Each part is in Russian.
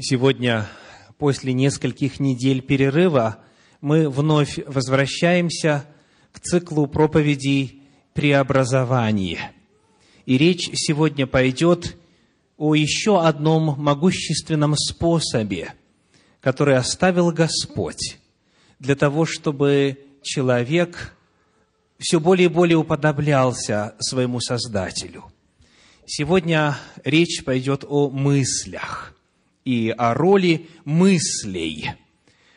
Сегодня, после нескольких недель перерыва, мы вновь возвращаемся к циклу проповедей «Преобразование». И речь сегодня пойдет о еще одном могущественном способе, который оставил Господь для того, чтобы человек все более и более уподоблялся своему Создателю. Сегодня речь пойдет о мыслях – и о роли мыслей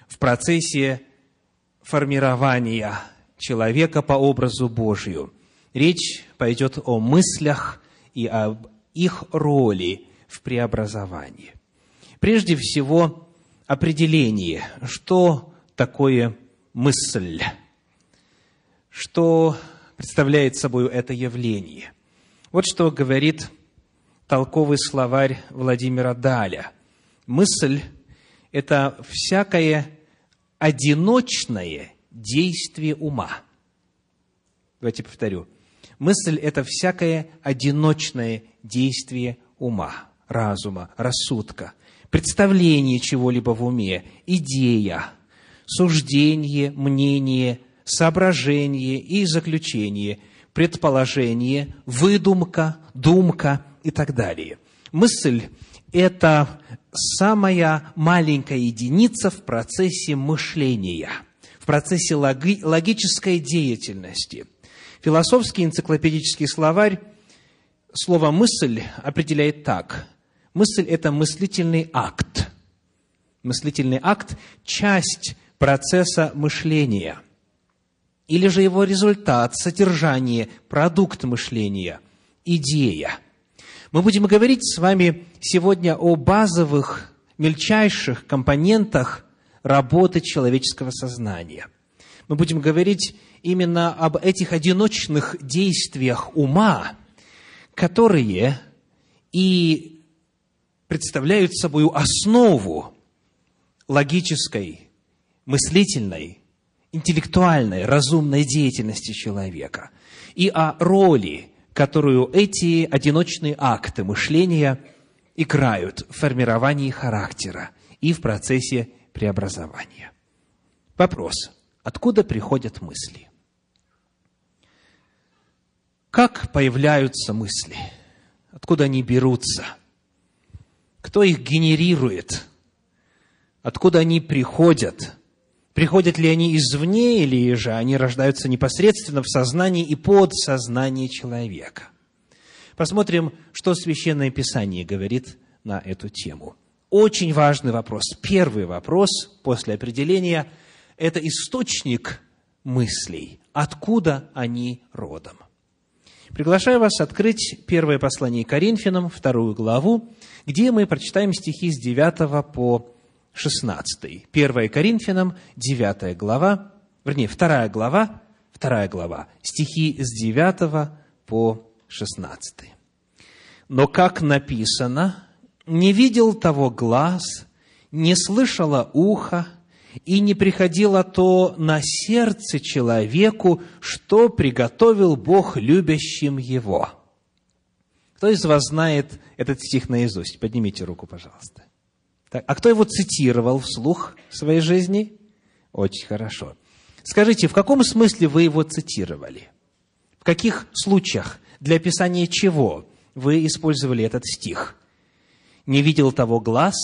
в процессе формирования человека по образу Божию. Речь пойдет о мыслях и об их роли в преобразовании. Прежде всего, определение, что такое мысль, что представляет собой это явление. Вот что говорит толковый словарь Владимира Даля – мысль – это всякое одиночное действие ума. Давайте повторю. Мысль – это всякое одиночное действие ума, разума, рассудка, представление чего-либо в уме, идея, суждение, мнение, соображение и заключение, предположение, выдумка, думка и так далее. Мысль – это самая маленькая единица в процессе мышления, в процессе логи, логической деятельности. Философский энциклопедический словарь слово «мысль» определяет так. Мысль – это мыслительный акт. Мыслительный акт – часть процесса мышления. Или же его результат, содержание, продукт мышления, идея – мы будем говорить с вами сегодня о базовых, мельчайших компонентах работы человеческого сознания. Мы будем говорить именно об этих одиночных действиях ума, которые и представляют собой основу логической, мыслительной, интеллектуальной, разумной деятельности человека, и о роли которую эти одиночные акты мышления играют в формировании характера и в процессе преобразования. Вопрос. Откуда приходят мысли? Как появляются мысли? Откуда они берутся? Кто их генерирует? Откуда они приходят? Приходят ли они извне, или же они рождаются непосредственно в сознании и подсознании человека? Посмотрим, что Священное Писание говорит на эту тему. Очень важный вопрос. Первый вопрос после определения – это источник мыслей. Откуда они родом? Приглашаю вас открыть первое послание Коринфянам, вторую главу, где мы прочитаем стихи с 9 по 16. 1 Коринфянам, 9 глава, вернее, 2 глава, 2 глава, стихи с 9 по 16. «Но, как написано, не видел того глаз, не слышало ухо, и не приходило то на сердце человеку, что приготовил Бог любящим его». Кто из вас знает этот стих наизусть? Поднимите руку, пожалуйста. Так, а кто его цитировал вслух в своей жизни? Очень хорошо. Скажите, в каком смысле вы его цитировали? В каких случаях, для описания чего вы использовали этот стих? Не видел того глаз,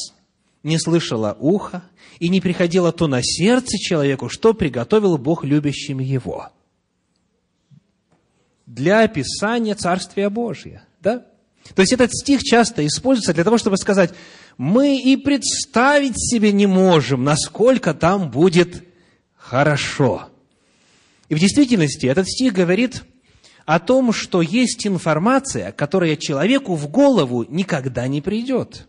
не слышало ухо, и не приходило то на сердце человеку, что приготовил Бог любящим его. Для описания Царствия Божия, да? То есть этот стих часто используется для того, чтобы сказать, мы и представить себе не можем, насколько там будет хорошо. И в действительности этот стих говорит о том, что есть информация, которая человеку в голову никогда не придет.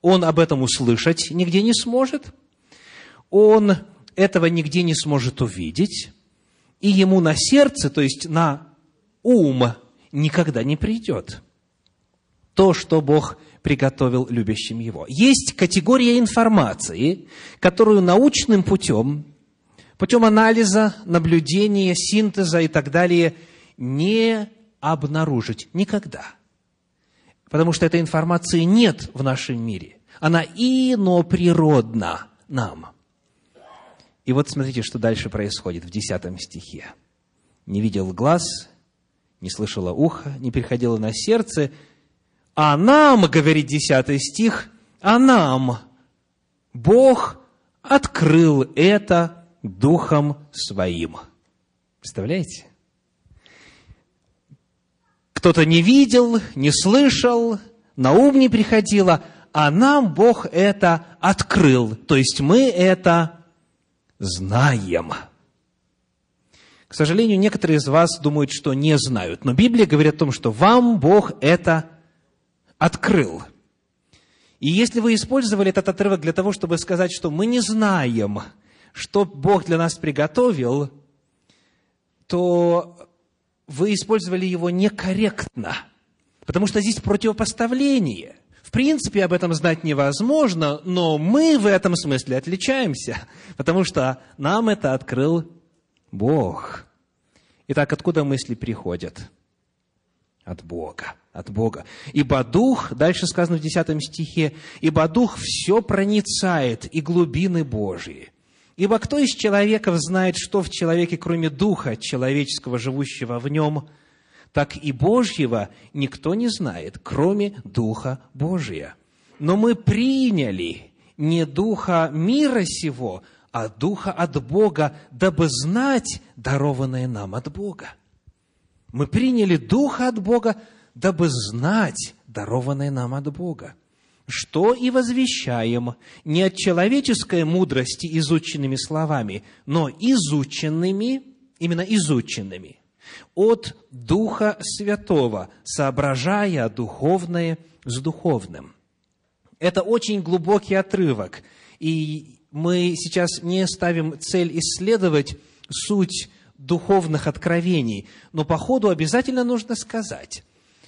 Он об этом услышать нигде не сможет, он этого нигде не сможет увидеть, и ему на сердце, то есть на ум, никогда не придет то, что Бог приготовил любящим Его. Есть категория информации, которую научным путем, путем анализа, наблюдения, синтеза и так далее не обнаружить никогда. Потому что этой информации нет в нашем мире. Она иноприродна нам. И вот смотрите, что дальше происходит в 10 стихе. «Не видел глаз, не слышало ухо, не приходило на сердце, а нам, говорит 10 стих, а нам Бог открыл это Духом Своим». Представляете? Кто-то не видел, не слышал, на ум не приходило, а нам Бог это открыл. То есть мы это знаем. К сожалению, некоторые из вас думают, что не знают. Но Библия говорит о том, что вам Бог это открыл. И если вы использовали этот отрывок для того, чтобы сказать, что мы не знаем, что Бог для нас приготовил, то вы использовали его некорректно, потому что здесь противопоставление. В принципе, об этом знать невозможно, но мы в этом смысле отличаемся, потому что нам это открыл Бог. Итак, откуда мысли приходят? От Бога. От Бога. Ибо Дух, дальше сказано в 10 стихе, ибо Дух все проницает и глубины Божьи. Ибо кто из человеков знает, что в человеке, кроме духа человеческого, живущего в нем, так и Божьего никто не знает, кроме Духа Божия. Но мы приняли не Духа мира сего, а Духа от Бога, дабы знать дарованное нам от Бога. Мы приняли Духа от Бога, дабы знать дарованное нам от Бога что и возвещаем не от человеческой мудрости изученными словами, но изученными, именно изученными, от Духа Святого, соображая духовное с духовным. Это очень глубокий отрывок, и мы сейчас не ставим цель исследовать суть духовных откровений, но по ходу обязательно нужно сказать,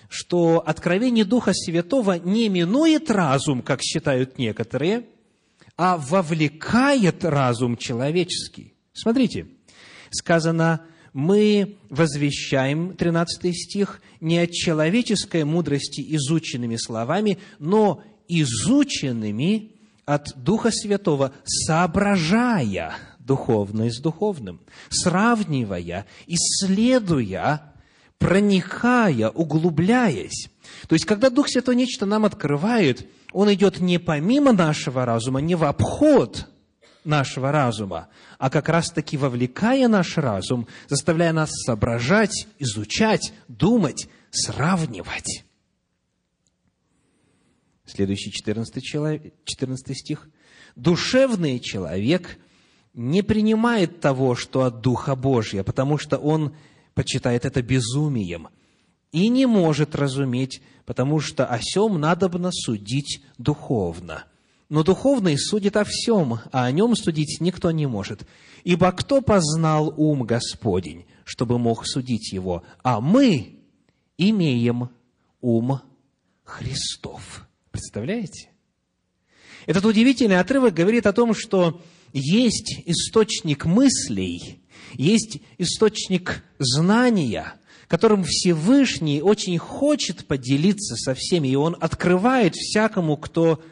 что откровение Духа Святого не минует разум, как считают некоторые, а вовлекает разум человеческий. Смотрите, сказано, мы возвещаем, 13 стих, не от человеческой мудрости изученными словами, но изученными от Духа Святого, соображая духовное с духовным, сравнивая, исследуя проникая, углубляясь. То есть, когда Дух Святой нечто нам открывает, Он идет не помимо нашего разума, не в обход нашего разума, а как раз-таки вовлекая наш разум, заставляя нас соображать, изучать, думать, сравнивать. Следующий 14, человек, 14 стих. «Душевный человек не принимает того, что от Духа Божия, потому что он почитает это безумием и не может разуметь, потому что о сем надобно судить духовно. Но духовный судит о всем, а о нем судить никто не может. Ибо кто познал ум Господень, чтобы мог судить его? А мы имеем ум Христов. Представляете? Этот удивительный отрывок говорит о том, что есть источник мыслей, есть источник знания, которым Всевышний очень хочет поделиться со всеми, и Он открывает всякому, кто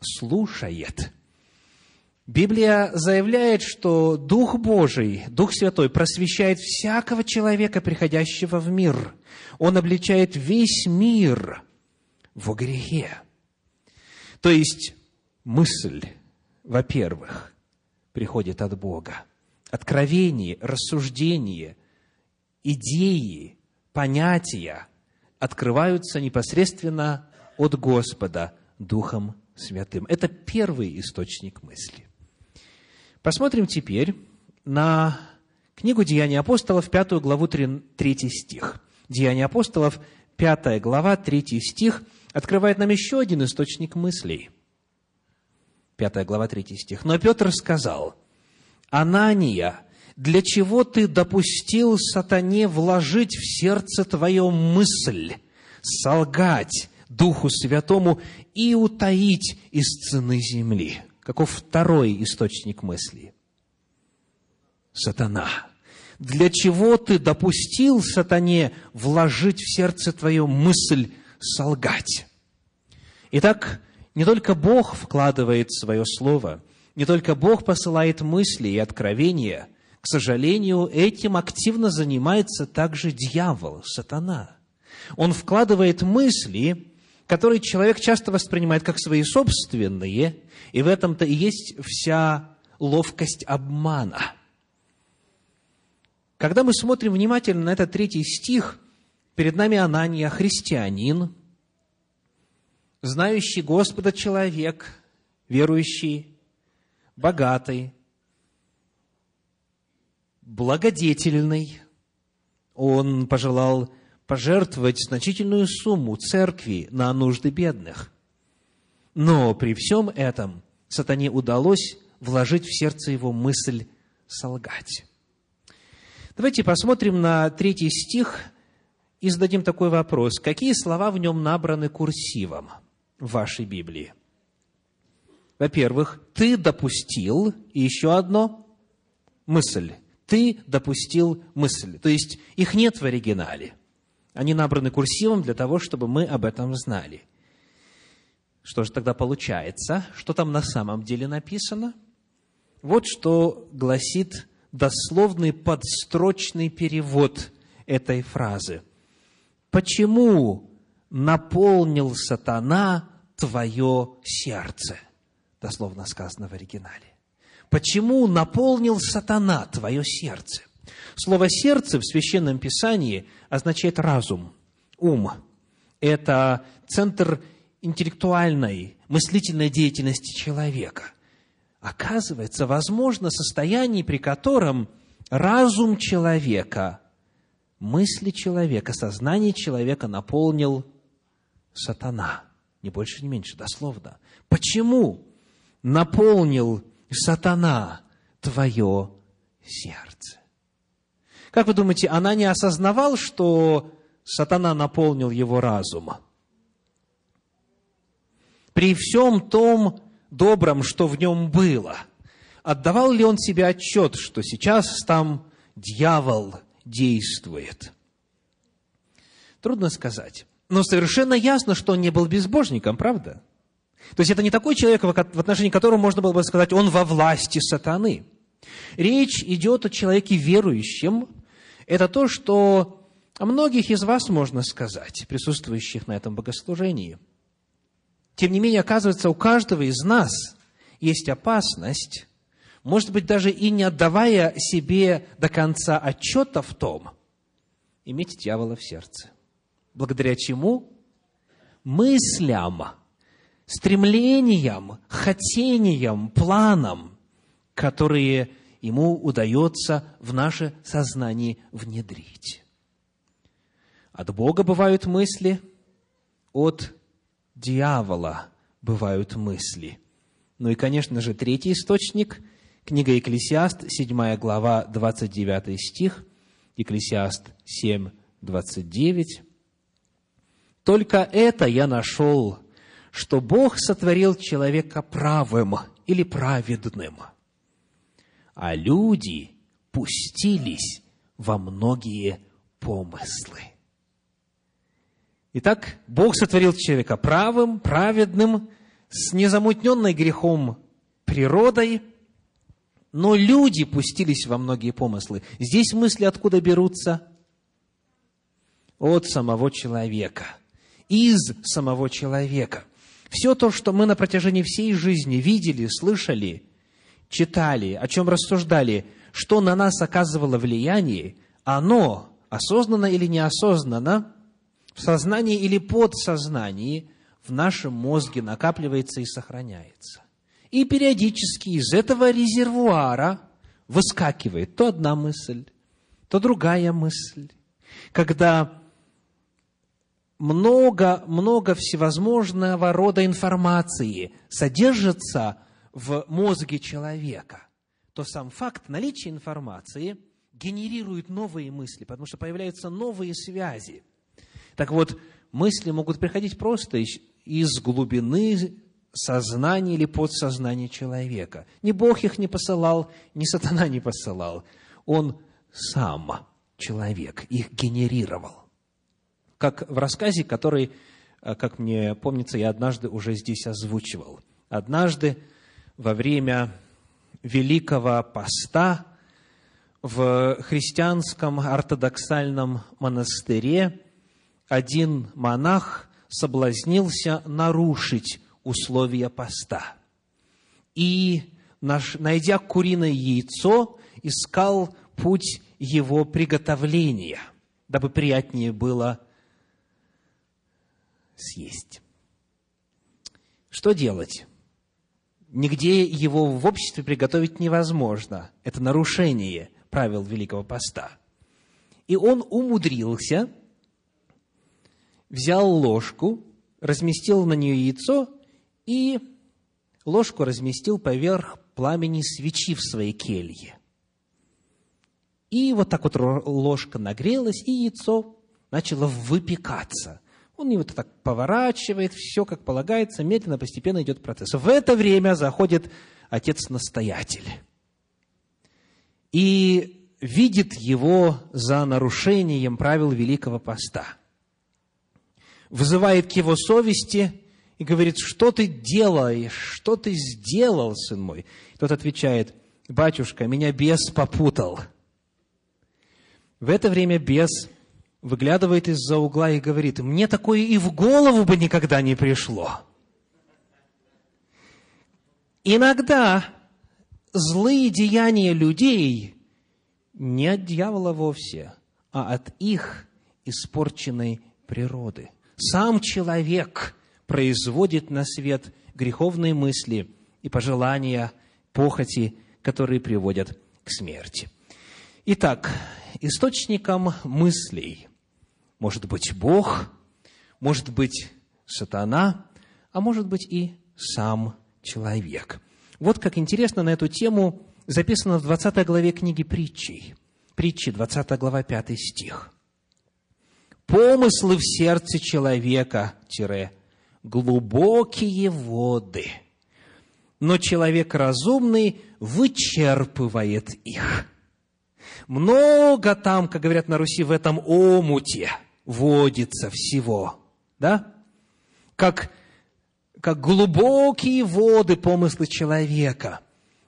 слушает. Библия заявляет, что Дух Божий, Дух Святой просвещает всякого человека, приходящего в мир. Он обличает весь мир в грехе. То есть мысль, во-первых, приходит от Бога откровение, рассуждение, идеи, понятия открываются непосредственно от Господа Духом Святым. Это первый источник мысли. Посмотрим теперь на книгу Деяний апостолов, пятую главу, третий стих. Деяния апостолов, пятая глава, третий стих, открывает нам еще один источник мыслей. Пятая глава, третий стих. «Но Петр сказал, Анания, для чего ты допустил сатане вложить в сердце твое мысль, солгать Духу Святому и утаить из цены земли? Каков второй источник мысли? Сатана. Для чего ты допустил сатане вложить в сердце твое мысль солгать? Итак, Не только Бог вкладывает свое слово, не только Бог посылает мысли и откровения. К сожалению, этим активно занимается также дьявол, сатана. Он вкладывает мысли, которые человек часто воспринимает как свои собственные, и в этом-то и есть вся ловкость обмана. Когда мы смотрим внимательно на этот третий стих, перед нами Анания, христианин, знающий Господа человек, верующий, богатый, благодетельный. Он пожелал пожертвовать значительную сумму церкви на нужды бедных. Но при всем этом сатане удалось вложить в сердце его мысль солгать. Давайте посмотрим на третий стих и зададим такой вопрос. Какие слова в нем набраны курсивом вашей Библии? Во-первых, ты допустил, и еще одно, мысль. Ты допустил мысль. То есть их нет в оригинале. Они набраны курсивом для того, чтобы мы об этом знали. Что же тогда получается? Что там на самом деле написано? Вот что гласит дословный подстрочный перевод этой фразы. Почему наполнил сатана твое сердце? Дословно сказано в оригинале. Почему наполнил сатана твое сердце? Слово «сердце» в Священном Писании означает разум, ум. Это центр интеллектуальной, мыслительной деятельности человека. Оказывается, возможно состояние, при котором разум человека, мысли человека, сознание человека наполнил сатана. Не больше, не меньше, дословно. Почему наполнил сатана твое сердце? Как вы думаете, она не осознавал, что сатана наполнил его разум? При всем том добром, что в нем было, отдавал ли он себе отчет, что сейчас там дьявол действует? Трудно сказать. Но совершенно ясно, что он не был безбожником, правда? То есть это не такой человек, в отношении которого можно было бы сказать, он во власти сатаны. Речь идет о человеке верующем, это то, что о многих из вас можно сказать, присутствующих на этом богослужении. Тем не менее, оказывается, у каждого из нас есть опасность, может быть, даже и не отдавая себе до конца отчета в том, иметь дьявола в сердце. Благодаря чему? Мыслям, стремлениям, хотениям, планам, которые ему удается в наше сознание внедрить. От Бога бывают мысли, от дьявола бывают мысли. Ну и, конечно же, третий источник – книга Екклесиаст, 7 глава, 29 стих, Екклесиаст 7, 29. «Только это я нашел, что Бог сотворил человека правым или праведным – а люди пустились во многие помыслы. Итак, Бог сотворил человека правым, праведным, с незамутненной грехом природой, но люди пустились во многие помыслы. Здесь мысли откуда берутся? От самого человека, из самого человека. Все то, что мы на протяжении всей жизни видели, слышали – читали, о чем рассуждали, что на нас оказывало влияние, оно, осознанно или неосознанно, в сознании или подсознании, в нашем мозге накапливается и сохраняется. И периодически из этого резервуара выскакивает то одна мысль, то другая мысль. Когда много-много всевозможного рода информации содержится в мозге человека, то сам факт наличия информации генерирует новые мысли, потому что появляются новые связи. Так вот, мысли могут приходить просто из, глубины сознания или подсознания человека. Ни Бог их не посылал, ни сатана не посылал. Он сам, человек, их генерировал. Как в рассказе, который э, как мне помнится, я однажды уже здесь озвучивал. Однажды во время Великого Поста в христианском ортодоксальном монастыре один монах соблазнился нарушить условия поста. И, найдя куриное яйцо, искал путь его приготовления, дабы приятнее было съесть. Что делать? Нигде его в обществе приготовить невозможно. Это нарушение правил Великого Поста. И он умудрился, взял ложку, разместил на нее яйцо и ложку разместил поверх пламени свечи в своей келье. И вот так вот ложка нагрелась, и яйцо начало выпекаться. Он его так поворачивает, все как полагается, медленно, постепенно идет процесс. В это время заходит отец-настоятель и видит его за нарушением правил Великого Поста. Вызывает к его совести и говорит, что ты делаешь, что ты сделал, сын мой? Тот отвечает, батюшка, меня бес попутал. В это время бес выглядывает из-за угла и говорит, мне такое и в голову бы никогда не пришло. Иногда злые деяния людей не от дьявола вовсе, а от их испорченной природы. Сам человек производит на свет греховные мысли и пожелания, похоти, которые приводят к смерти. Итак, источником мыслей может быть Бог, может быть сатана, а может быть и сам человек. Вот как интересно на эту тему записано в 20 главе книги притчей. Притчи, 20 глава, 5 стих. «Помыслы в сердце человека, тире, глубокие воды, но человек разумный вычерпывает их». Много там, как говорят на Руси, в этом омуте водится всего. Да? Как, как глубокие воды помыслы человека.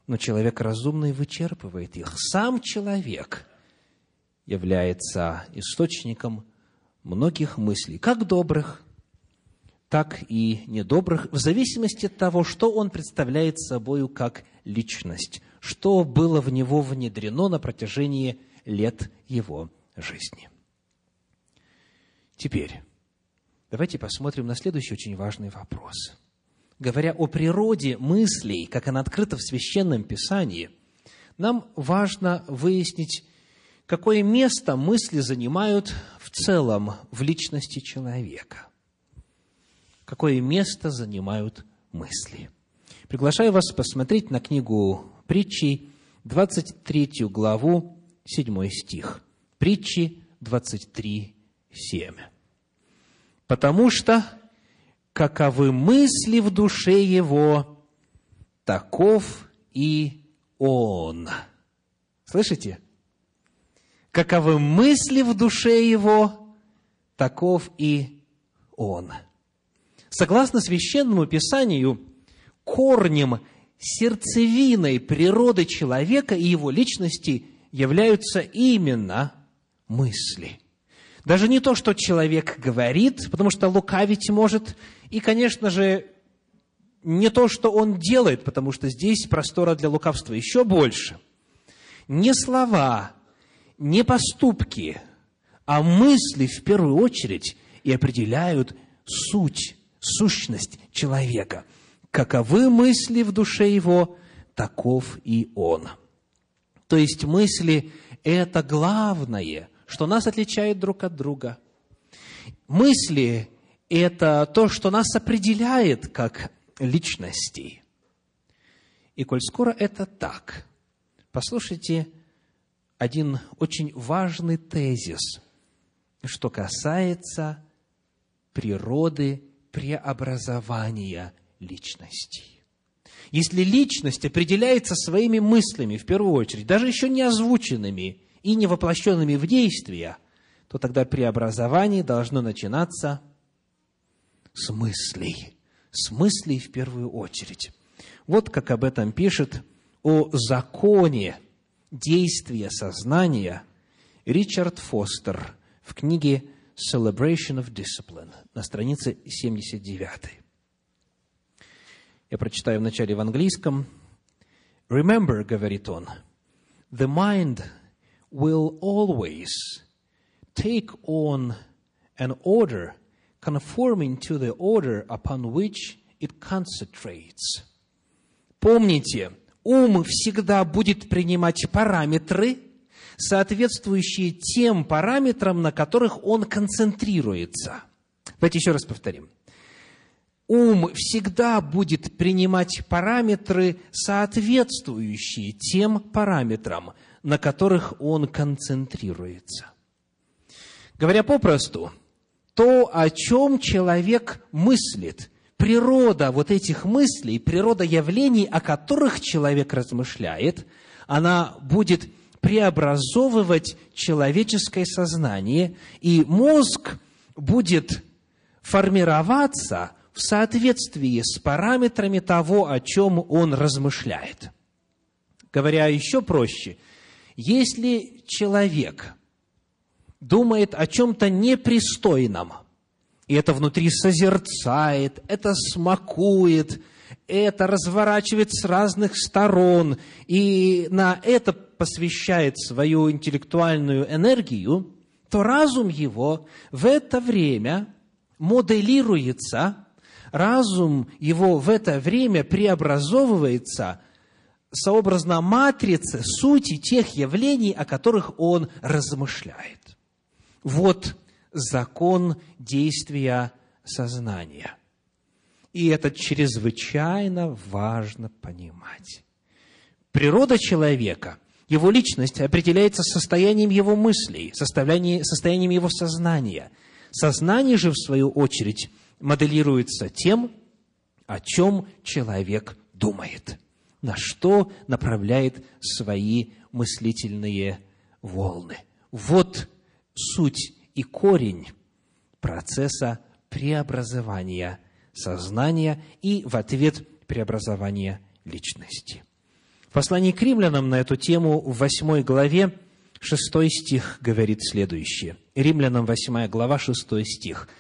Но человек разумный вычерпывает их. Сам человек является источником многих мыслей, как добрых, так и недобрых, в зависимости от того, что он представляет собою как личность, что было в него внедрено на протяжении лет его жизни. Теперь, давайте посмотрим на следующий очень важный вопрос. Говоря о природе мыслей, как она открыта в Священном Писании, нам важно выяснить, какое место мысли занимают в целом в личности человека. Какое место занимают мысли. Приглашаю вас посмотреть на книгу притчей, 23 главу, 7 стих. Притчи 23, 7. «Потому что, каковы мысли в душе его, таков и он». Слышите? Каковы мысли в душе его, таков и он. Согласно священному писанию, корнем сердцевиной природы человека и его личности являются именно мысли. Даже не то, что человек говорит, потому что лукавить может, и, конечно же, не то, что он делает, потому что здесь простора для лукавства еще больше. Не слова, не поступки, а мысли в первую очередь и определяют суть, сущность человека – каковы мысли в душе его, таков и он. То есть мысли – это главное, что нас отличает друг от друга. Мысли – это то, что нас определяет как личности. И коль скоро это так, послушайте один очень важный тезис, что касается природы преобразования личности. Если личность определяется своими мыслями, в первую очередь, даже еще не озвученными и не в действия, то тогда преобразование должно начинаться с мыслей. С мыслей в первую очередь. Вот как об этом пишет о законе действия сознания Ричард Фостер в книге Celebration of Discipline на странице 79. Я прочитаю вначале в английском. Remember, говорит он, the mind will always take on an order conforming to the order upon which it concentrates. Помните, ум всегда будет принимать параметры, соответствующие тем параметрам, на которых он концентрируется. Давайте еще раз повторим ум всегда будет принимать параметры, соответствующие тем параметрам, на которых он концентрируется. Говоря попросту, то, о чем человек мыслит, природа вот этих мыслей, природа явлений, о которых человек размышляет, она будет преобразовывать человеческое сознание, и мозг будет формироваться в соответствии с параметрами того, о чем он размышляет. Говоря еще проще, если человек думает о чем-то непристойном, и это внутри созерцает, это смакует, это разворачивает с разных сторон, и на это посвящает свою интеллектуальную энергию, то разум его в это время моделируется разум его в это время преобразовывается сообразно матрице сути тех явлений, о которых он размышляет. Вот закон действия сознания. И это чрезвычайно важно понимать. Природа человека, его личность определяется состоянием его мыслей, состоянием его сознания. Сознание же, в свою очередь, моделируется тем, о чем человек думает, на что направляет свои мыслительные волны. Вот суть и корень процесса преобразования сознания и в ответ преобразования личности. В послании к римлянам на эту тему в 8 главе 6 стих говорит следующее. Римлянам 8 глава 6 стих –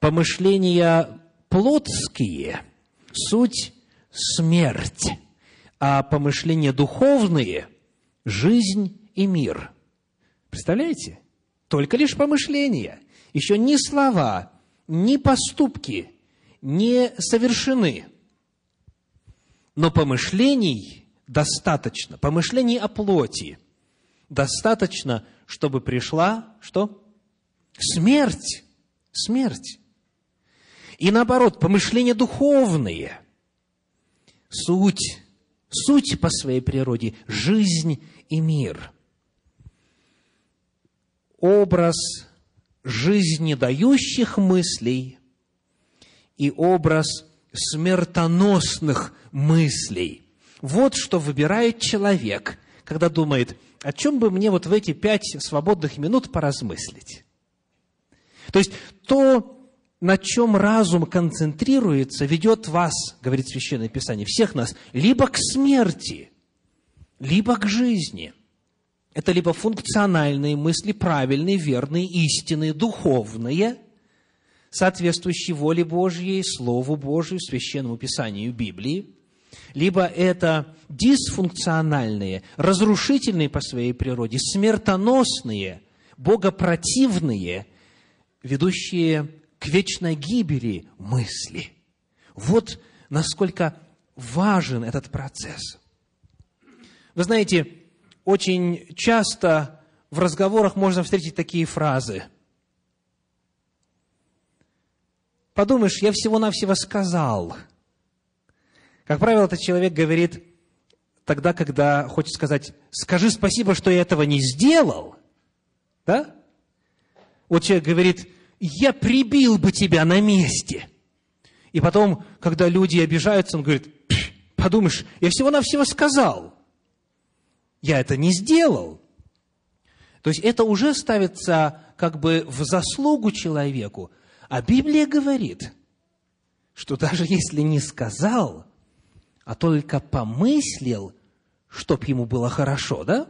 помышления плотские – суть смерть, а помышления духовные – жизнь и мир. Представляете? Только лишь помышления. Еще ни слова, ни поступки не совершены. Но помышлений достаточно, помышлений о плоти достаточно, чтобы пришла что? Смерть. Смерть. И наоборот, помышления духовные, суть, суть по своей природе, жизнь и мир. Образ жизнедающих мыслей и образ смертоносных мыслей. Вот что выбирает человек, когда думает, о чем бы мне вот в эти пять свободных минут поразмыслить. То есть то, на чем разум концентрируется, ведет вас, говорит Священное Писание, всех нас, либо к смерти, либо к жизни. Это либо функциональные мысли, правильные, верные, истинные, духовные, соответствующие воле Божьей, Слову Божию, Священному Писанию Библии, либо это дисфункциональные, разрушительные по своей природе, смертоносные, богопротивные, ведущие к вечной гибели мысли. Вот насколько важен этот процесс. Вы знаете, очень часто в разговорах можно встретить такие фразы. Подумаешь, я всего-навсего сказал. Как правило, этот человек говорит тогда, когда хочет сказать, скажи спасибо, что я этого не сделал. Да? Вот человек говорит, я прибил бы тебя на месте. И потом, когда люди обижаются, он говорит, подумаешь, я всего-навсего сказал. Я это не сделал. То есть это уже ставится как бы в заслугу человеку. А Библия говорит, что даже если не сказал, а только помыслил, чтоб ему было хорошо, да?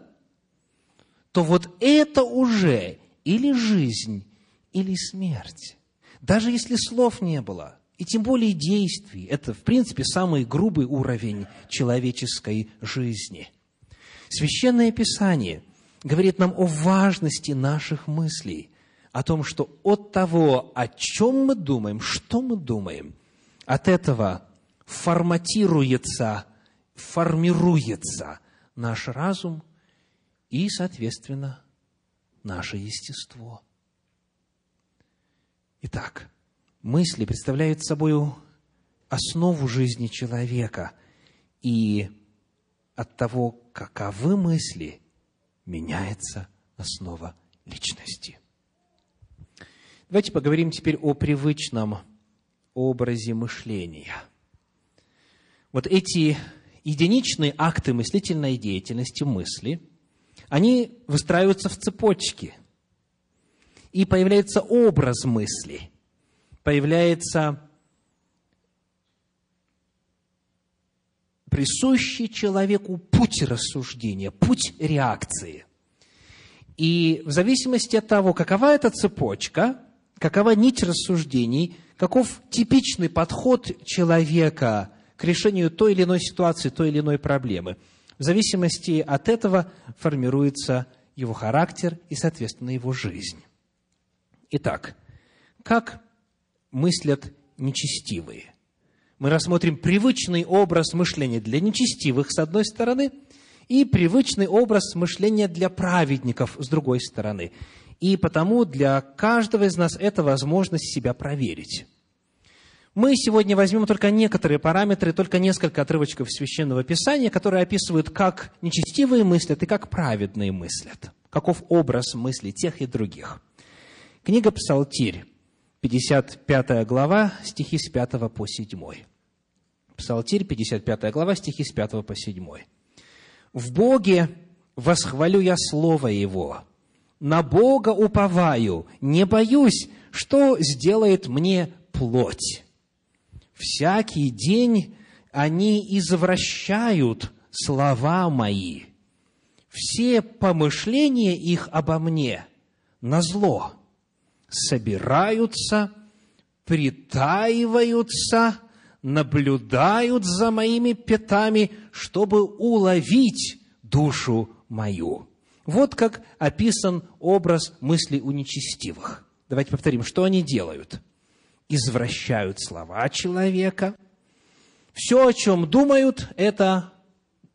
То вот это уже или жизнь, или смерть. Даже если слов не было, и тем более действий, это, в принципе, самый грубый уровень человеческой жизни. Священное Писание говорит нам о важности наших мыслей, о том, что от того, о чем мы думаем, что мы думаем, от этого форматируется, формируется наш разум и, соответственно, наше естество. Итак, мысли представляют собой основу жизни человека, и от того, каковы мысли, меняется основа личности. Давайте поговорим теперь о привычном образе мышления. Вот эти единичные акты мыслительной деятельности, мысли, они выстраиваются в цепочки. И появляется образ мысли, появляется присущий человеку путь рассуждения, путь реакции. И в зависимости от того, какова эта цепочка, какова нить рассуждений, каков типичный подход человека к решению той или иной ситуации, той или иной проблемы. В зависимости от этого формируется его характер и, соответственно, его жизнь. Итак, как мыслят нечестивые? Мы рассмотрим привычный образ мышления для нечестивых, с одной стороны, и привычный образ мышления для праведников, с другой стороны. И потому для каждого из нас это возможность себя проверить. Мы сегодня возьмем только некоторые параметры, только несколько отрывочков Священного Писания, которые описывают, как нечестивые мыслят и как праведные мыслят. Каков образ мысли тех и других. Книга Псалтирь, 55 глава, стихи с 5 по 7. Псалтирь, 55 глава, стихи с 5 по 7. «В Боге восхвалю я Слово Его, на Бога уповаю, не боюсь, что сделает мне плоть. Всякий день они извращают слова мои. Все помышления их обо мне на зло собираются, притаиваются, наблюдают за моими пятами, чтобы уловить душу мою. Вот как описан образ мыслей у нечестивых. Давайте повторим, что они делают – извращают слова человека. Все, о чем думают, это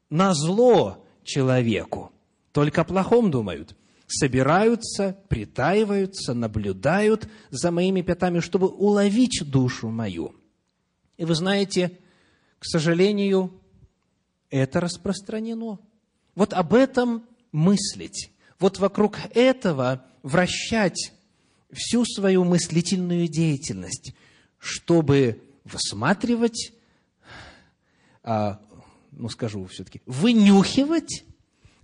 на зло человеку. Только о плохом думают. Собираются, притаиваются, наблюдают за моими пятами, чтобы уловить душу мою. И вы знаете, к сожалению, это распространено. Вот об этом мыслить. Вот вокруг этого вращать всю свою мыслительную деятельность, чтобы высматривать, а, ну скажу все-таки, вынюхивать,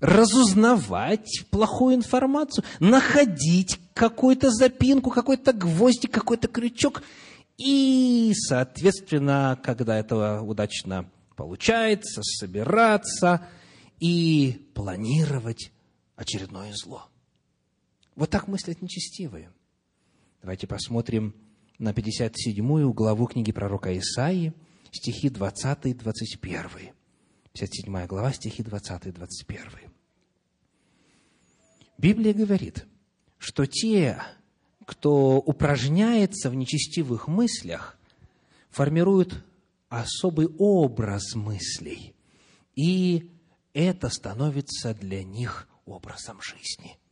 разузнавать плохую информацию, находить какую-то запинку, какой-то гвоздик, какой-то крючок. И, соответственно, когда этого удачно получается, собираться и планировать очередное зло. Вот так мыслят нечестивые – Давайте посмотрим на 57 главу книги пророка Исаии, стихи 20 и 21. 57 глава, стихи 20 и 21. Библия говорит, что те, кто упражняется в нечестивых мыслях, формируют особый образ мыслей, и это становится для них образом жизни –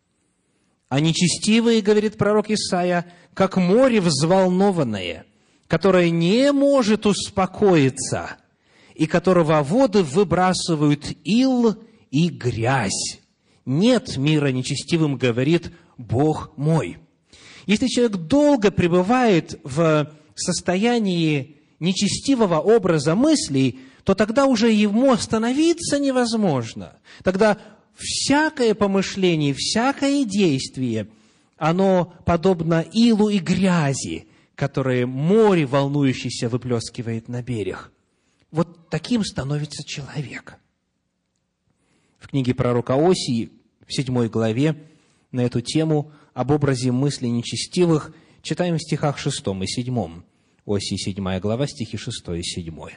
а нечестивые, говорит пророк Исаия, как море взволнованное, которое не может успокоиться, и которого воды выбрасывают ил и грязь. Нет мира нечестивым, говорит Бог мой. Если человек долго пребывает в состоянии нечестивого образа мыслей, то тогда уже ему остановиться невозможно. Тогда всякое помышление, всякое действие, оно подобно илу и грязи, которое море волнующееся выплескивает на берег. Вот таким становится человек. В книге пророка Осии, в седьмой главе, на эту тему об образе мыслей нечестивых читаем в стихах шестом и седьмом. Осии седьмая глава, стихи шестой и седьмой.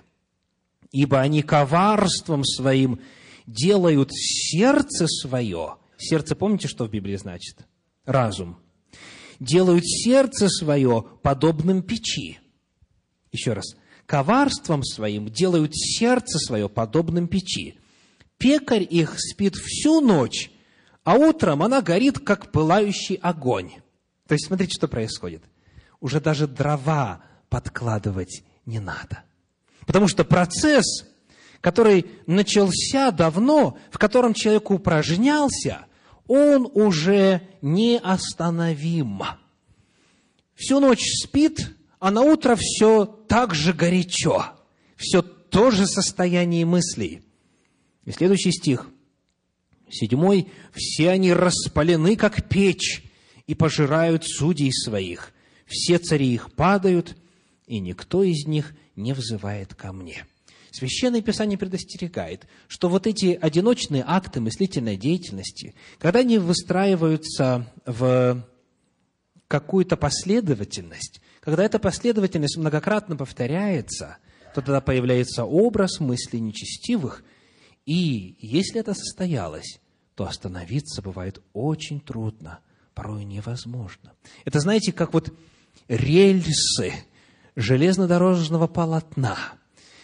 «Ибо они коварством своим делают сердце свое». Сердце, помните, что в Библии значит? Разум. «Делают сердце свое подобным печи». Еще раз. «Коварством своим делают сердце свое подобным печи. Пекарь их спит всю ночь, а утром она горит, как пылающий огонь. То есть, смотрите, что происходит. Уже даже дрова подкладывать не надо. Потому что процесс, который начался давно, в котором человек упражнялся, он уже неостановим. Всю ночь спит, а на утро все так же горячо. Все то же состояние мыслей. И следующий стих. Седьмой. «Все они распалены, как печь, и пожирают судей своих. Все цари их падают, и никто из них не взывает ко мне». Священное Писание предостерегает, что вот эти одиночные акты мыслительной деятельности, когда они выстраиваются в какую-то последовательность, когда эта последовательность многократно повторяется, то тогда появляется образ мыслей нечестивых – и если это состоялось, то остановиться бывает очень трудно, порой невозможно. Это, знаете, как вот рельсы железнодорожного полотна.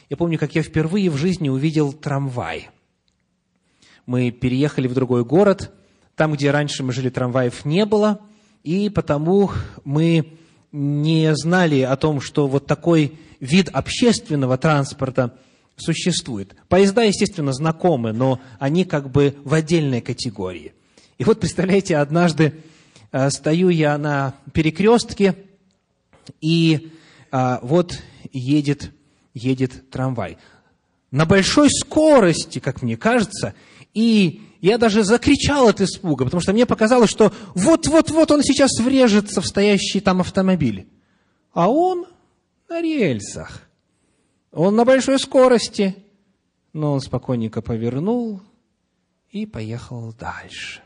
Я помню, как я впервые в жизни увидел трамвай. Мы переехали в другой город, там, где раньше мы жили, трамваев не было, и потому мы не знали о том, что вот такой вид общественного транспорта – существует. Поезда, естественно, знакомы, но они как бы в отдельной категории. И вот, представляете, однажды э, стою я на перекрестке, и э, вот едет, едет трамвай. На большой скорости, как мне кажется, и я даже закричал от испуга, потому что мне показалось, что вот-вот-вот он сейчас врежется в стоящий там автомобиль. А он на рельсах. Он на большой скорости, но он спокойненько повернул и поехал дальше.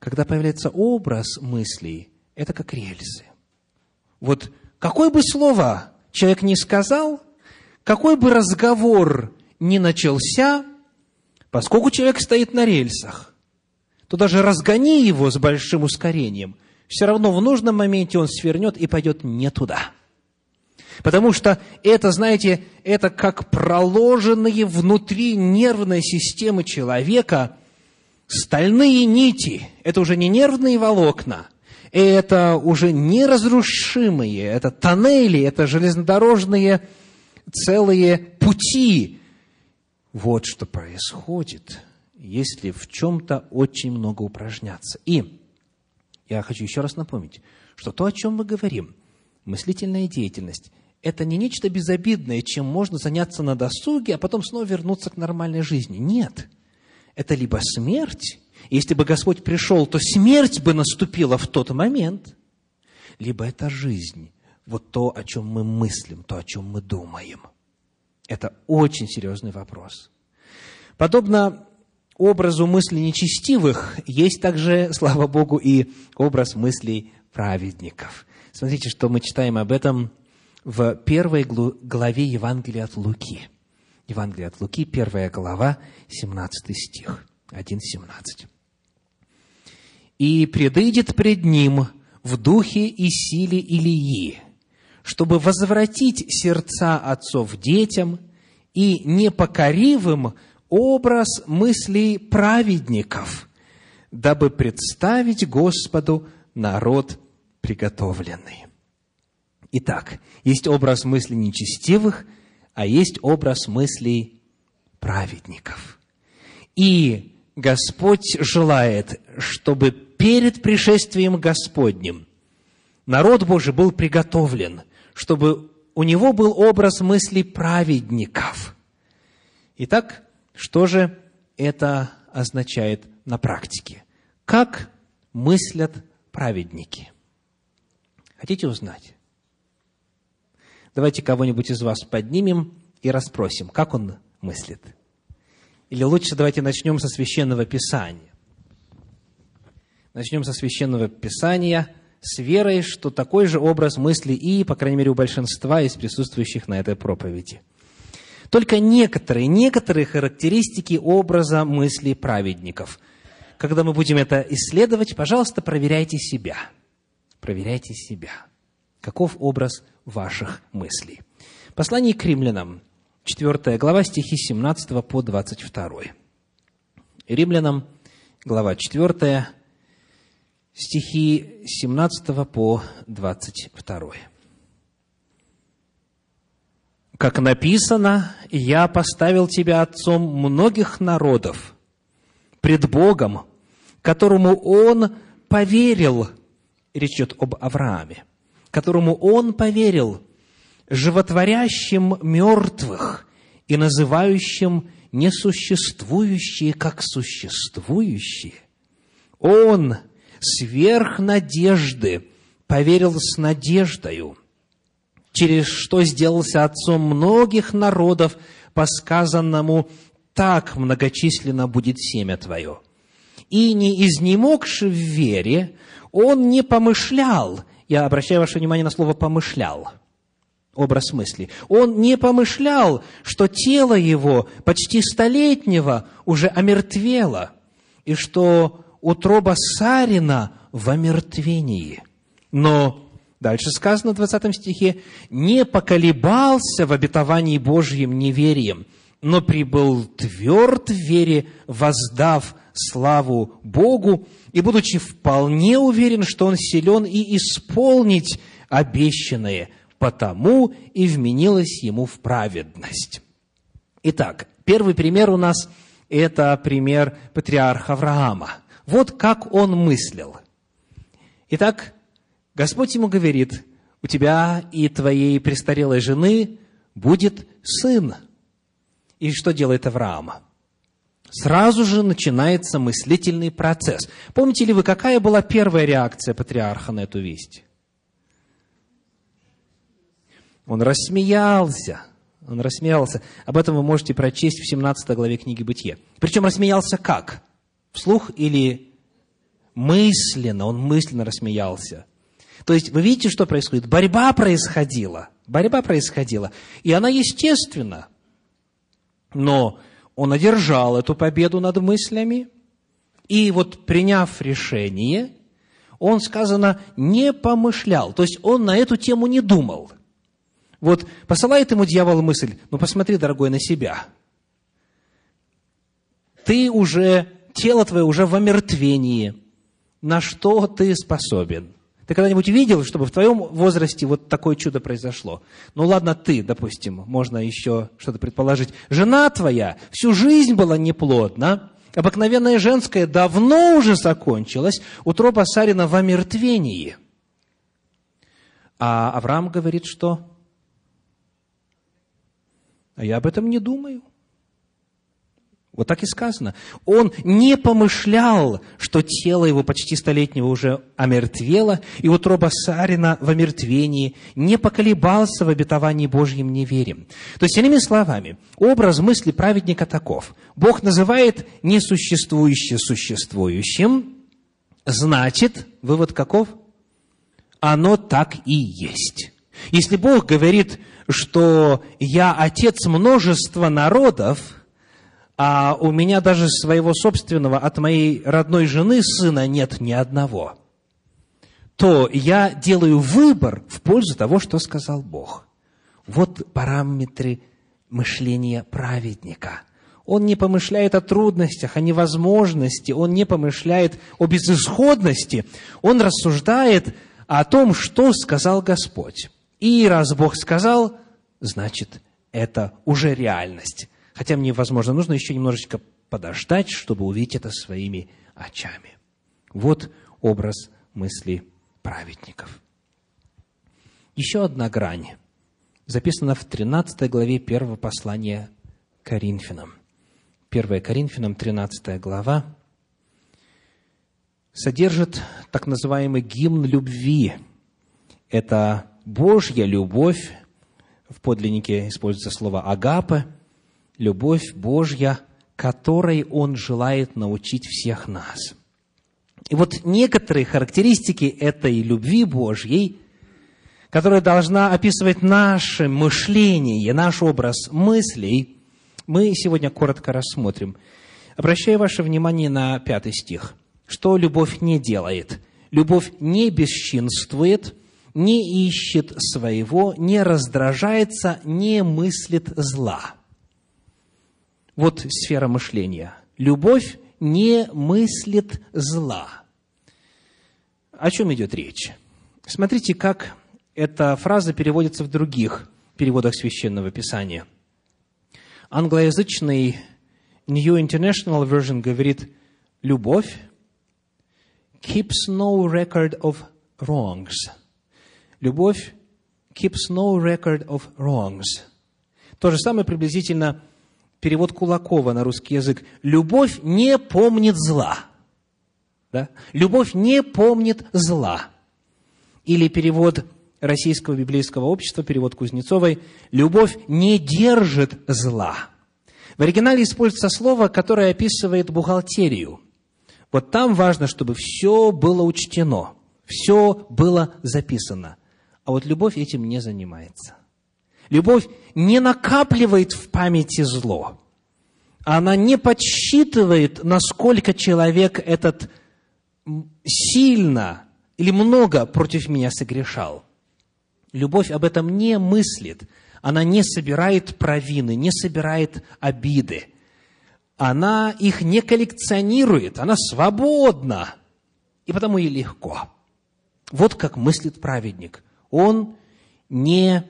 Когда появляется образ мыслей, это как рельсы. Вот какое бы слово человек не сказал, какой бы разговор ни начался, поскольку человек стоит на рельсах, то даже разгони его с большим ускорением, все равно в нужном моменте он свернет и пойдет не туда – Потому что это, знаете, это как проложенные внутри нервной системы человека стальные нити. Это уже не нервные волокна, это уже неразрушимые, это тоннели, это железнодорожные целые пути. Вот что происходит, если в чем-то очень много упражняться. И я хочу еще раз напомнить, что то, о чем мы говорим, мыслительная деятельность, это не нечто безобидное, чем можно заняться на досуге, а потом снова вернуться к нормальной жизни. Нет. Это либо смерть, если бы Господь пришел, то смерть бы наступила в тот момент, либо это жизнь, вот то, о чем мы мыслим, то, о чем мы думаем. Это очень серьезный вопрос. Подобно образу мыслей нечестивых, есть также, слава Богу, и образ мыслей праведников. Смотрите, что мы читаем об этом в первой главе Евангелия от Луки. Евангелие от Луки, первая глава, 17 стих, 1.17. «И предыдет пред ним в духе и силе Илии, чтобы возвратить сердца отцов детям и непокоривым образ мыслей праведников, дабы представить Господу народ приготовленный». Итак, есть образ мыслей нечестивых, а есть образ мыслей праведников. И Господь желает, чтобы перед пришествием Господним народ Божий был приготовлен, чтобы у него был образ мыслей праведников. Итак, что же это означает на практике? Как мыслят праведники? Хотите узнать? Давайте кого-нибудь из вас поднимем и расспросим, как он мыслит. Или лучше давайте начнем со священного писания. Начнем со священного писания с верой, что такой же образ мысли и, по крайней мере, у большинства из присутствующих на этой проповеди. Только некоторые, некоторые характеристики образа мысли праведников. Когда мы будем это исследовать, пожалуйста, проверяйте себя. Проверяйте себя. Каков образ ваших мыслей? Послание к римлянам, 4 глава, стихи 17 по 22. Римлянам, глава 4, стихи 17 по 22. Как написано, «Я поставил тебя отцом многих народов пред Богом, которому Он поверил». Речь идет об Аврааме. Которому Он поверил, животворящим мертвых и называющим несуществующие как существующие. Он – сверх надежды поверил с надеждою, через что сделался отцом многих народов, по сказанному «так многочисленно будет семя твое». И не изнемогши в вере, он не помышлял, я обращаю ваше внимание на слово «помышлял», образ мысли. Он не помышлял, что тело его почти столетнего уже омертвело, и что утроба Сарина в омертвении. Но дальше сказано в 20 стихе, не поколебался в обетовании Божьим неверием, но прибыл тверд в вере, воздав славу Богу, и будучи вполне уверен, что он силен и исполнить обещанное, потому и вменилось ему в праведность. Итак, первый пример у нас – это пример патриарха Авраама. Вот как он мыслил. Итак, Господь ему говорит, у тебя и твоей престарелой жены будет сын. И что делает Авраам? Сразу же начинается мыслительный процесс. Помните ли вы, какая была первая реакция патриарха на эту весть? Он рассмеялся. Он рассмеялся. Об этом вы можете прочесть в 17 главе книги Бытия. Причем рассмеялся как? Вслух или мысленно? Он мысленно рассмеялся. То есть, вы видите, что происходит? Борьба происходила. Борьба происходила. И она естественна. Но он одержал эту победу над мыслями. И вот приняв решение, он, сказано, не помышлял. То есть, он на эту тему не думал. Вот посылает ему дьявол мысль, ну посмотри, дорогой, на себя. Ты уже тело твое уже в омертвении. На что ты способен? Ты когда-нибудь видел, чтобы в твоем возрасте вот такое чудо произошло? Ну ладно, ты, допустим, можно еще что-то предположить. Жена твоя всю жизнь была неплодна, обыкновенная женская давно уже закончилась, утроба Сарина в омертвении. А Авраам говорит, что? А я об этом не думаю. Вот так и сказано. Он не помышлял, что тело его почти столетнего уже омертвело, и утроба Сарина в омертвении, не поколебался в обетовании Божьем неверием. То есть, иными словами, образ мысли праведника таков. Бог называет несуществующее существующим, значит, вывод каков? Оно так и есть. Если Бог говорит, что «я отец множества народов», а у меня даже своего собственного от моей родной жены сына нет ни одного, то я делаю выбор в пользу того, что сказал Бог. Вот параметры мышления праведника. Он не помышляет о трудностях, о невозможности, он не помышляет о безысходности, он рассуждает о том, что сказал Господь. И раз Бог сказал, значит, это уже реальность хотя мне, возможно, нужно еще немножечко подождать, чтобы увидеть это своими очами. Вот образ мысли праведников. Еще одна грань записана в 13 главе первого послания Коринфянам. 1 Коринфянам, 13 глава, содержит так называемый гимн любви. Это Божья любовь, в подлиннике используется слово «агапе», любовь Божья, которой Он желает научить всех нас. И вот некоторые характеристики этой любви Божьей, которая должна описывать наше мышление, наш образ мыслей, мы сегодня коротко рассмотрим. Обращаю ваше внимание на пятый стих. Что любовь не делает? Любовь не бесчинствует – не ищет своего, не раздражается, не мыслит зла. Вот сфера мышления. Любовь не мыслит зла. О чем идет речь? Смотрите, как эта фраза переводится в других переводах Священного Писания. Англоязычный New International Version говорит «любовь keeps no record of wrongs». Любовь keeps no record of wrongs. То же самое приблизительно перевод Кулакова на русский язык. Любовь не помнит зла. Да? Любовь не помнит зла. Или перевод Российского библейского общества, перевод Кузнецовой, «Любовь не держит зла». В оригинале используется слово, которое описывает бухгалтерию. Вот там важно, чтобы все было учтено, все было записано. А вот любовь этим не занимается. Любовь не накапливает в памяти зло. Она не подсчитывает, насколько человек этот сильно или много против меня согрешал. Любовь об этом не мыслит. Она не собирает провины, не собирает обиды. Она их не коллекционирует, она свободна. И потому ей легко. Вот как мыслит праведник – он не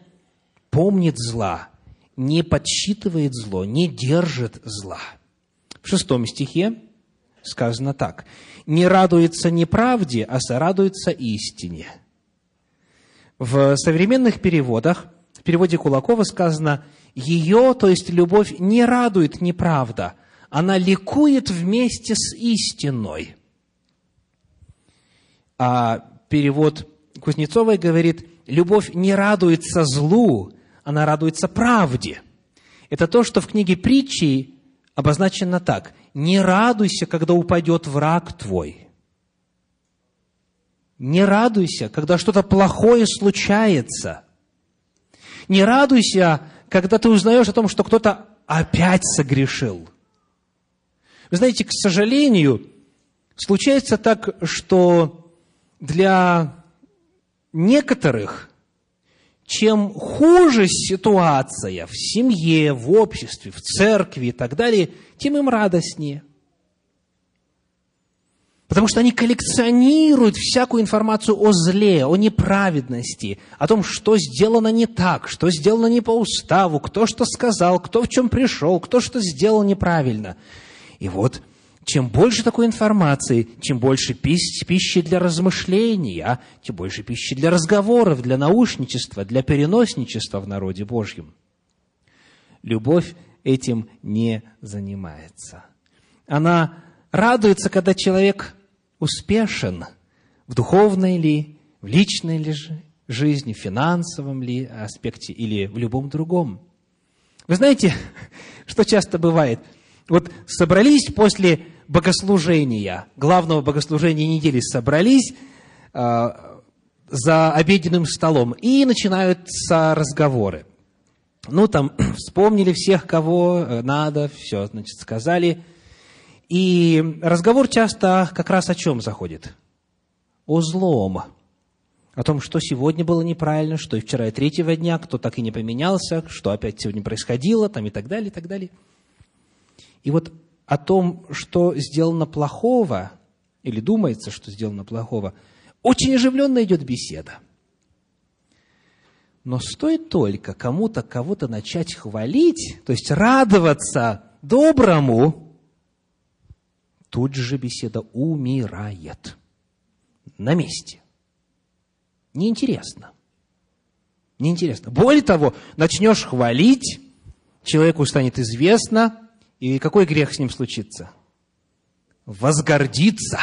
помнит зла, не подсчитывает зло, не держит зла. В шестом стихе сказано так. «Не радуется неправде, а сорадуется истине». В современных переводах, в переводе Кулакова сказано «Ее, то есть любовь, не радует неправда, она ликует вместе с истиной». А перевод Кузнецовой говорит любовь не радуется злу, она радуется правде. Это то, что в книге притчи обозначено так. Не радуйся, когда упадет враг твой. Не радуйся, когда что-то плохое случается. Не радуйся, когда ты узнаешь о том, что кто-то опять согрешил. Вы знаете, к сожалению, случается так, что для некоторых, чем хуже ситуация в семье, в обществе, в церкви и так далее, тем им радостнее. Потому что они коллекционируют всякую информацию о зле, о неправедности, о том, что сделано не так, что сделано не по уставу, кто что сказал, кто в чем пришел, кто что сделал неправильно. И вот чем больше такой информации, чем больше пищи для размышления, тем больше пищи для разговоров, для наушничества, для переносничества в народе Божьем. Любовь этим не занимается. Она радуется, когда человек успешен в духовной ли, в личной ли жизни, в финансовом ли аспекте или в любом другом. Вы знаете, что часто бывает? Вот собрались после богослужения, главного богослужения недели собрались э, за обеденным столом и начинаются разговоры. Ну, там, вспомнили всех, кого э, надо, все, значит, сказали. И разговор часто как раз о чем заходит? О злом. О том, что сегодня было неправильно, что и вчера, и третьего дня, кто так и не поменялся, что опять сегодня происходило, там и так далее, и так далее. И вот о том, что сделано плохого, или думается, что сделано плохого, очень оживленно идет беседа. Но стоит только кому-то кого-то начать хвалить, то есть радоваться доброму, тут же беседа умирает на месте. Неинтересно. Неинтересно. Более того, начнешь хвалить, человеку станет известно, и какой грех с ним случится? Возгордиться.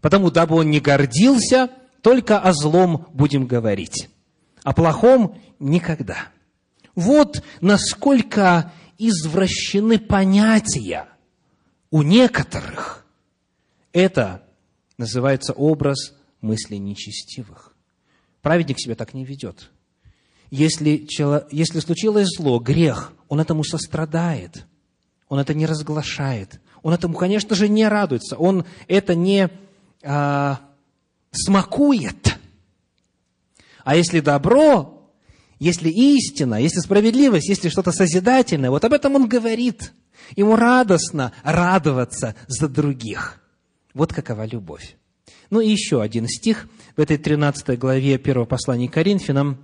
Потому, дабы он не гордился, только о злом будем говорить, о плохом никогда. Вот насколько извращены понятия у некоторых. Это называется образ мыслей нечестивых. Праведник себя так не ведет. Если, если случилось зло, грех, он этому сострадает, он это не разглашает, он этому, конечно же, не радуется, он это не а, смакует. А если добро, если истина, если справедливость, если что-то созидательное, вот об этом он говорит. Ему радостно радоваться за других. Вот какова любовь. Ну и еще один стих в этой 13 главе первого послания к Коринфянам,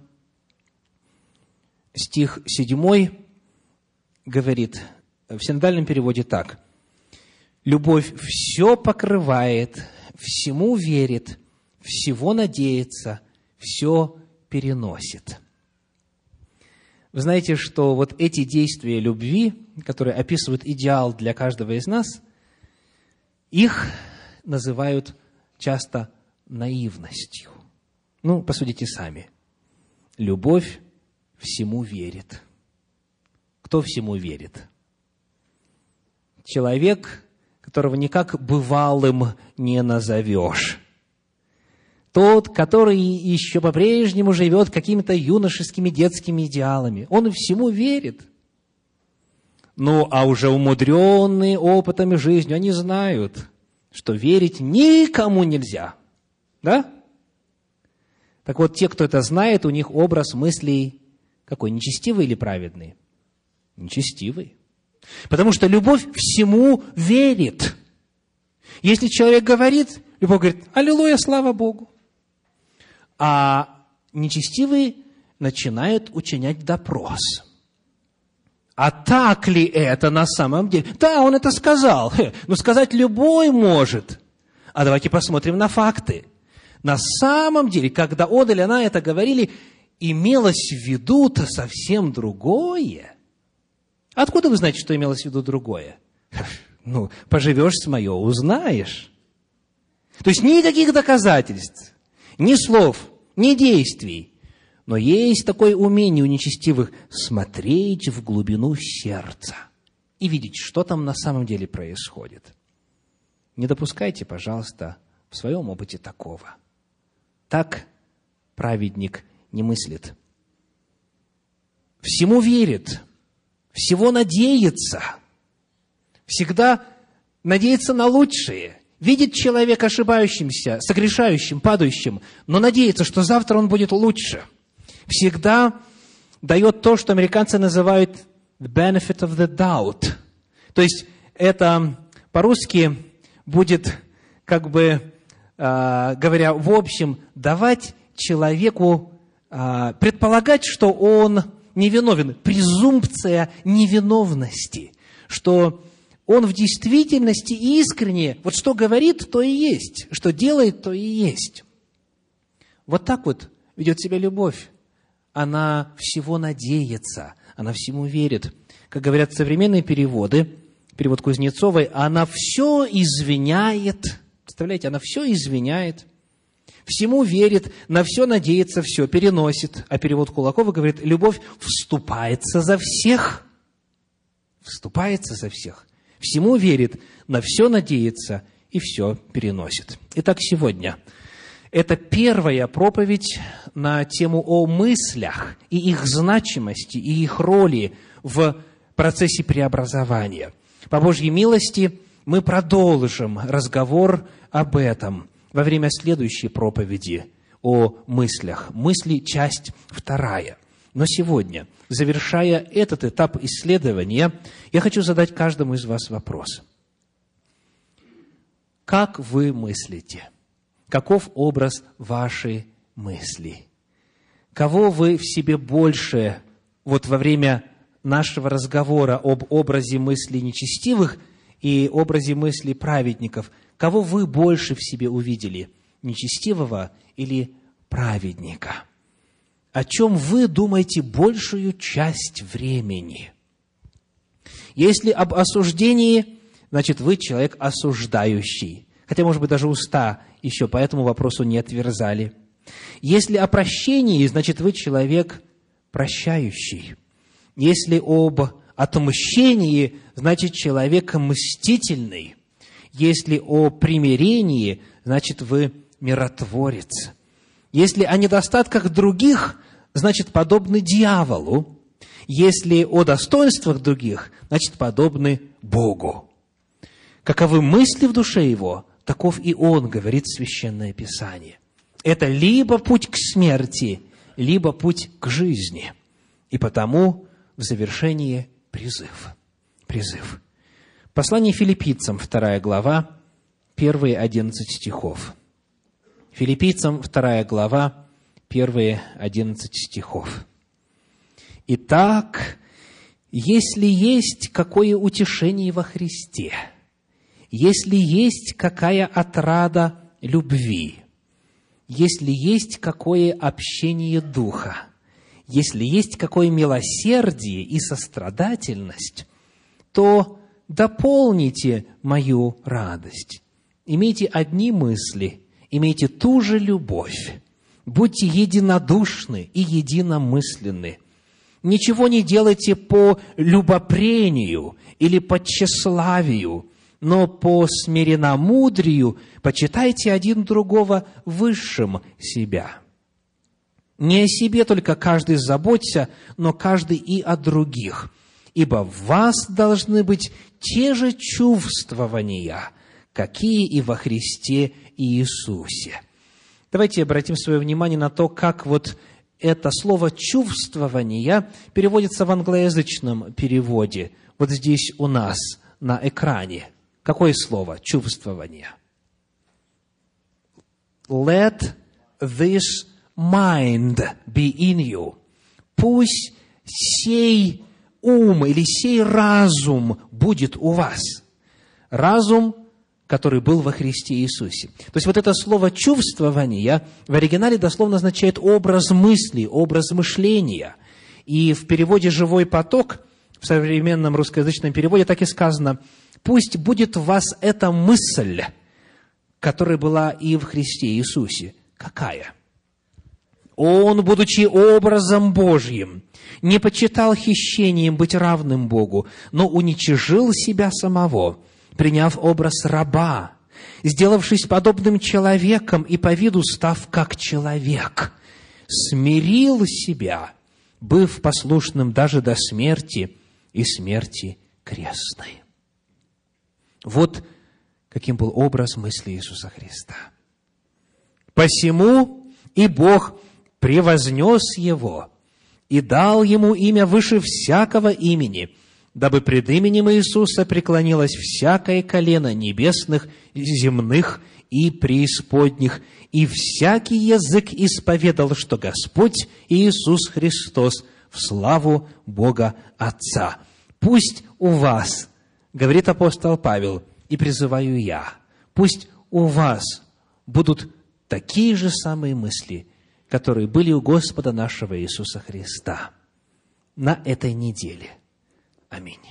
стих 7 говорит в синодальном переводе так. «Любовь все покрывает, всему верит, всего надеется, все переносит». Вы знаете, что вот эти действия любви, которые описывают идеал для каждого из нас, их называют часто наивностью. Ну, посудите сами. Любовь всему верит. Кто всему верит? Человек, которого никак бывалым не назовешь. Тот, который еще по-прежнему живет какими-то юношескими детскими идеалами. Он всему верит. Ну, а уже умудренные опытами жизнью, они знают, что верить никому нельзя. Да? Так вот, те, кто это знает, у них образ мыслей какой? Нечестивый или праведный? Нечестивый. Потому что любовь всему верит. Если человек говорит, любовь говорит, аллилуйя, слава Богу. А нечестивые начинают учинять допрос – а так ли это на самом деле? Да, он это сказал. Но сказать любой может. А давайте посмотрим на факты. На самом деле, когда он или она это говорили, имелось в виду-то совсем другое. Откуда вы знаете, что имелось в виду другое? Ну, поживешь с мое, узнаешь. То есть никаких доказательств, ни слов, ни действий. Но есть такое умение у нечестивых смотреть в глубину сердца и видеть, что там на самом деле происходит. Не допускайте, пожалуйста, в своем опыте такого. Так праведник не мыслит. Всему верит, всего надеется, всегда надеется на лучшее – видит человека ошибающимся, согрешающим, падающим, но надеется, что завтра он будет лучше. Всегда дает то, что американцы называют the benefit of the doubt. То есть это по-русски будет, как бы, э, говоря в общем, давать человеку э, предполагать, что он невиновен. Презумпция невиновности. Что он в действительности искренне, вот что говорит, то и есть. Что делает, то и есть. Вот так вот ведет себя любовь она всего надеется, она всему верит. Как говорят современные переводы, перевод Кузнецовой, она все извиняет. Представляете, она все извиняет, всему верит, на все надеется, все переносит. А перевод Кулакова говорит, любовь вступается за всех. Вступается за всех. Всему верит, на все надеется и все переносит. Итак, сегодня – это первая проповедь на тему о мыслях и их значимости, и их роли в процессе преобразования. По Божьей милости мы продолжим разговор об этом во время следующей проповеди о мыслях. Мысли, часть вторая. Но сегодня, завершая этот этап исследования, я хочу задать каждому из вас вопрос. Как вы мыслите? каков образ вашей мысли. Кого вы в себе больше, вот во время нашего разговора об образе мысли нечестивых и образе мысли праведников, кого вы больше в себе увидели, нечестивого или праведника? О чем вы думаете большую часть времени? Если об осуждении, значит, вы человек осуждающий – хотя, может быть, даже уста еще по этому вопросу не отверзали. Если о прощении, значит, вы человек прощающий. Если об отмщении, значит, человек мстительный. Если о примирении, значит, вы миротворец. Если о недостатках других, значит, подобны дьяволу. Если о достоинствах других, значит, подобны Богу. Каковы мысли в душе его, таков и он, говорит Священное Писание. Это либо путь к смерти, либо путь к жизни. И потому в завершении призыв. Призыв. Послание филиппийцам, вторая глава, первые одиннадцать стихов. Филиппийцам, вторая глава, первые одиннадцать стихов. Итак, если есть какое утешение во Христе, если есть какая отрада любви, если есть какое общение Духа, если есть какое милосердие и сострадательность, то дополните мою радость. Имейте одни мысли, имейте ту же любовь, будьте единодушны и единомысленны. Ничего не делайте по любопрению или по тщеславию, но по смиренномудрию почитайте один другого высшим себя. Не о себе только каждый заботься, но каждый и о других. Ибо в вас должны быть те же чувствования, какие и во Христе Иисусе. Давайте обратим свое внимание на то, как вот это слово «чувствование» переводится в англоязычном переводе. Вот здесь у нас на экране. Какое слово? Чувствование. Let this mind be in you. Пусть сей ум или сей разум будет у вас. Разум, который был во Христе Иисусе. То есть вот это слово «чувствование» в оригинале дословно означает образ мысли, образ мышления. И в переводе «живой поток» в современном русскоязычном переводе так и сказано «пусть будет в вас эта мысль, которая была и в Христе Иисусе». Какая? Он, будучи образом Божьим, не почитал хищением быть равным Богу, но уничижил себя самого, приняв образ раба, сделавшись подобным человеком и по виду став как человек, смирил себя, быв послушным даже до смерти и смерти крестной. Вот каким был образ мысли Иисуса Христа. Посему и Бог превознес его и дал ему имя выше всякого имени, дабы пред именем Иисуса преклонилось всякое колено небесных, земных и преисподних, и всякий язык исповедал, что Господь Иисус Христос в славу Бога Отца. Пусть у вас, говорит апостол Павел, и призываю я, пусть у вас будут такие же самые мысли – которые были у Господа нашего Иисуса Христа на этой неделе. Аминь.